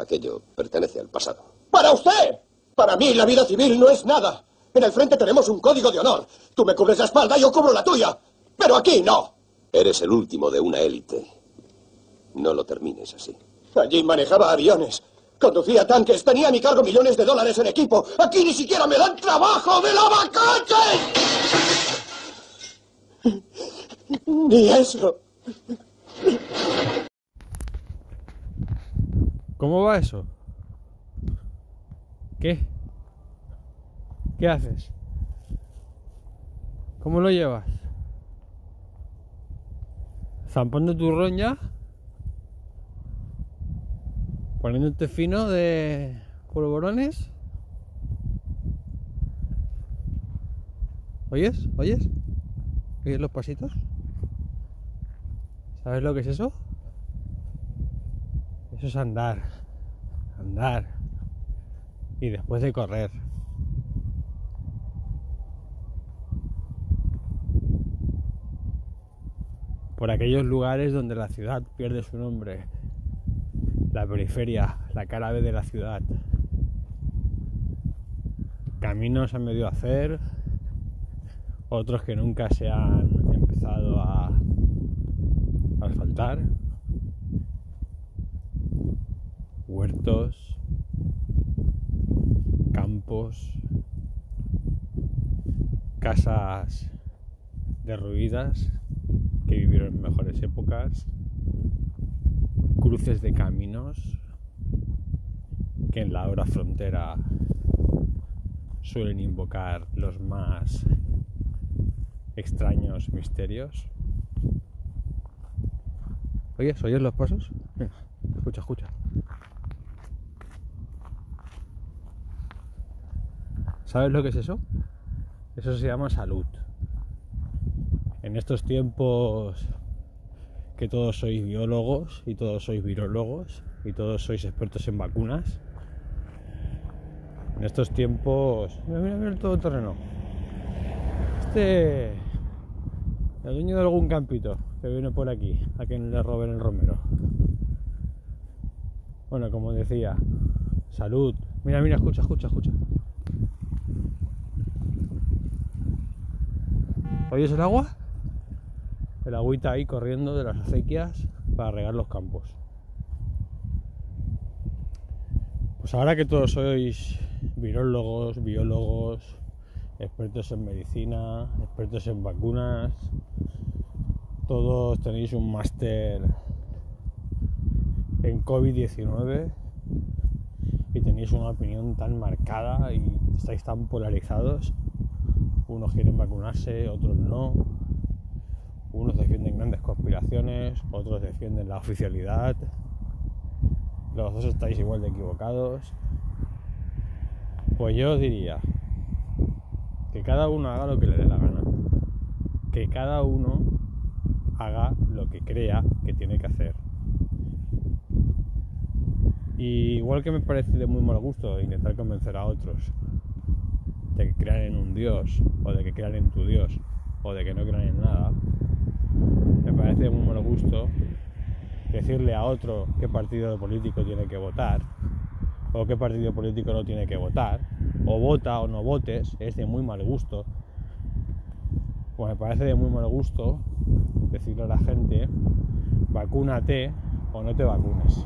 Aquello pertenece al pasado. ¡Para usted! Para mí la vida civil no es nada. En el frente tenemos un código de honor. Tú me cubres la espalda, yo cubro la tuya. Pero aquí no. Eres el último de una élite. No lo termines así. Allí manejaba aviones. Conducía tanques, tenía a mi cargo millones de dólares en equipo. Aquí ni siquiera me dan trabajo de la vacante. Ni eso. ¿Cómo va eso? ¿Qué? ¿Qué haces? ¿Cómo lo llevas? ¿Zampando tu roña? ¿Poniéndote fino de polvorones? ¿Oyes? ¿Oyes? ¿Oyes los pasitos? ¿Sabes lo que es eso? Eso es andar. Andar. Y después de correr. Por aquellos lugares donde la ciudad pierde su nombre. La periferia, la cara B de la ciudad. Caminos han medio hacer, otros que nunca se han empezado a asfaltar, huertos, campos, casas derruidas que vivieron en mejores épocas, cruces de caminos que en la hora frontera suelen invocar los más extraños misterios. ¿Oyes? ¿Oyes los pasos? Escucha, escucha. ¿Sabes lo que es eso? Eso se llama salud. En estos tiempos que todos sois biólogos y todos sois virólogos y todos sois expertos en vacunas, en estos tiempos... Mira, mira, mira el todoterreno. Este... El dueño de algún campito que viene por aquí, a quien le roben el romero. Bueno, como decía, salud. Mira, mira, escucha, escucha, escucha. ¿Oyes el agua? El agüita ahí corriendo de las acequias para regar los campos. Pues ahora que todos sois virólogos, biólogos, expertos en medicina, expertos en vacunas, todos tenéis un máster en COVID-19 y tenéis una opinión tan marcada y estáis tan polarizados. Unos quieren vacunarse, otros no. Unos defienden grandes conspiraciones, otros defienden la oficialidad. Los dos estáis igual de equivocados. Pues yo diría que cada uno haga lo que le dé la gana. Que cada uno haga lo que crea que tiene que hacer. Y igual que me parece de muy mal gusto intentar convencer a otros de que crean en un Dios, o de que crean en tu Dios, o de que no crean en nada, me parece muy mal gusto decirle a otro qué partido político tiene que votar, o qué partido político no tiene que votar, o vota o no votes, es de muy mal gusto. Pues me parece de muy mal gusto decirle a la gente, vacúnate o no te vacunes.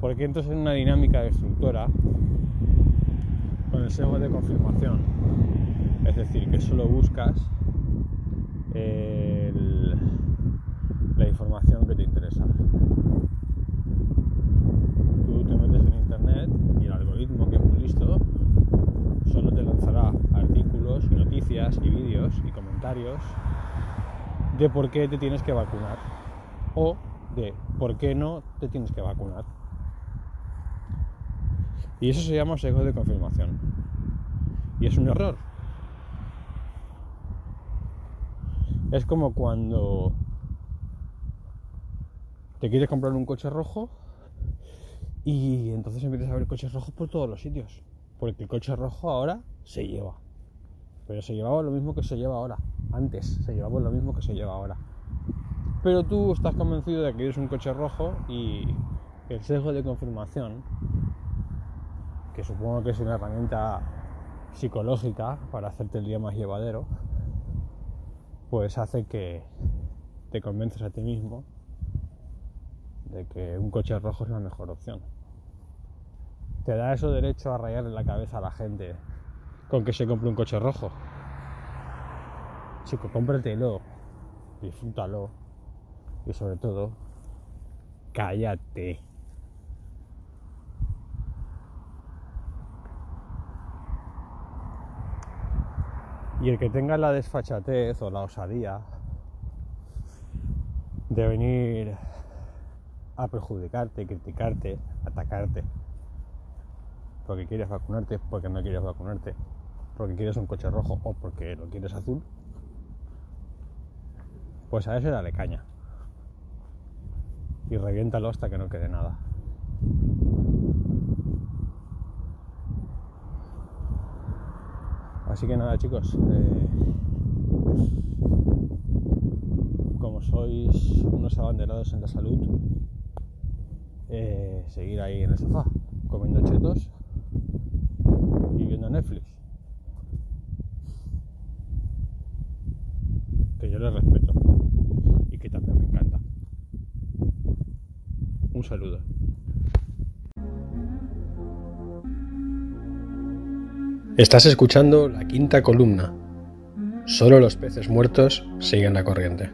Porque entras en una dinámica destructora con el sesgo de confirmación. Decir, que solo buscas la información que te interesa. Tú te metes en internet y el algoritmo, que es muy listo, solo te lanzará artículos y noticias y vídeos y comentarios de por qué te tienes que vacunar o de por qué no te tienes que vacunar. Y eso se llama sesgo de confirmación. Y es un error. Es como cuando te quieres comprar un coche rojo y entonces empiezas a ver coches rojos por todos los sitios. Porque el coche rojo ahora se lleva. Pero se llevaba lo mismo que se lleva ahora. Antes se llevaba lo mismo que se lleva ahora. Pero tú estás convencido de que eres un coche rojo y el sesgo de confirmación, que supongo que es una herramienta psicológica para hacerte el día más llevadero, pues hace que te convences a ti mismo de que un coche rojo es la mejor opción. Te da eso derecho a rayarle la cabeza a la gente con que se compre un coche rojo. Chico, cómpratelo, disfrútalo y sobre todo, cállate. Y el que tenga la desfachatez o la osadía de venir a perjudicarte, criticarte, atacarte, porque quieres vacunarte, porque no quieres vacunarte, porque quieres un coche rojo o porque lo quieres azul, pues a ese dale caña. Y reviéntalo hasta que no quede nada. Así que nada chicos, eh, como sois unos abanderados en la salud, eh, seguir ahí en el sofá comiendo chetos y viendo Netflix. Que yo les respeto y que también me encanta. Un saludo. Estás escuchando la quinta columna. Solo los peces muertos siguen la corriente.